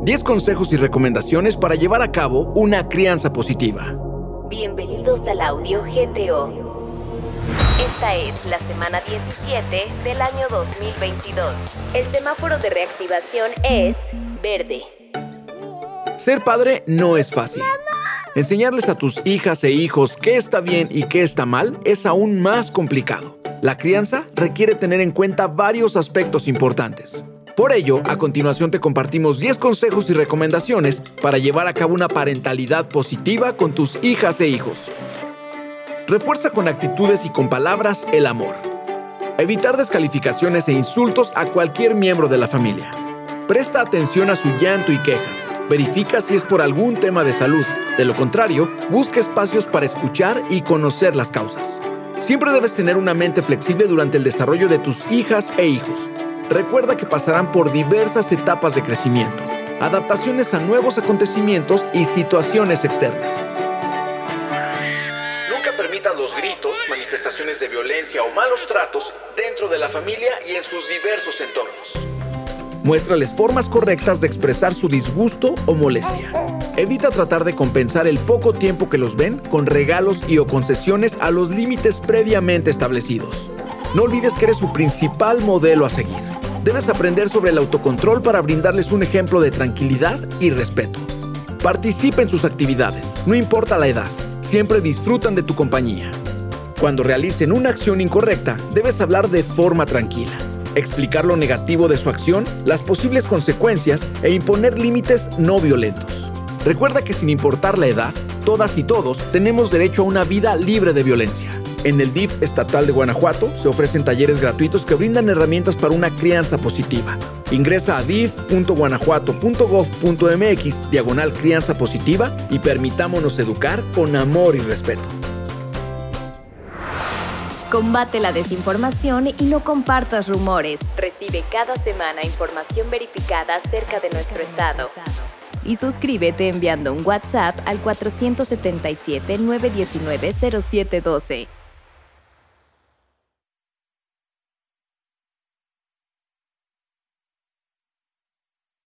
10 consejos y recomendaciones para llevar a cabo una crianza positiva. Bienvenidos al audio GTO. Esta es la semana 17 del año 2022. El semáforo de reactivación es verde. Ser padre no es fácil. Enseñarles a tus hijas e hijos qué está bien y qué está mal es aún más complicado. La crianza requiere tener en cuenta varios aspectos importantes. Por ello, a continuación te compartimos 10 consejos y recomendaciones para llevar a cabo una parentalidad positiva con tus hijas e hijos. Refuerza con actitudes y con palabras el amor. Evitar descalificaciones e insultos a cualquier miembro de la familia. Presta atención a su llanto y quejas. Verifica si es por algún tema de salud. De lo contrario, busca espacios para escuchar y conocer las causas. Siempre debes tener una mente flexible durante el desarrollo de tus hijas e hijos. Recuerda que pasarán por diversas etapas de crecimiento, adaptaciones a nuevos acontecimientos y situaciones externas. Nunca permitas los gritos, manifestaciones de violencia o malos tratos dentro de la familia y en sus diversos entornos. Muéstrales formas correctas de expresar su disgusto o molestia. Evita tratar de compensar el poco tiempo que los ven con regalos y o concesiones a los límites previamente establecidos. No olvides que eres su principal modelo a seguir. Debes aprender sobre el autocontrol para brindarles un ejemplo de tranquilidad y respeto. Participa en sus actividades, no importa la edad, siempre disfrutan de tu compañía. Cuando realicen una acción incorrecta, debes hablar de forma tranquila explicar lo negativo de su acción, las posibles consecuencias e imponer límites no violentos. Recuerda que sin importar la edad, todas y todos tenemos derecho a una vida libre de violencia. En el DIF estatal de Guanajuato se ofrecen talleres gratuitos que brindan herramientas para una crianza positiva. Ingresa a dif.guanajuato.gov.mx diagonal crianza positiva y permitámonos educar con amor y respeto. Combate la desinformación y no compartas rumores. Recibe cada semana información verificada acerca de nuestro estado. Y suscríbete enviando un WhatsApp al 477-919-0712.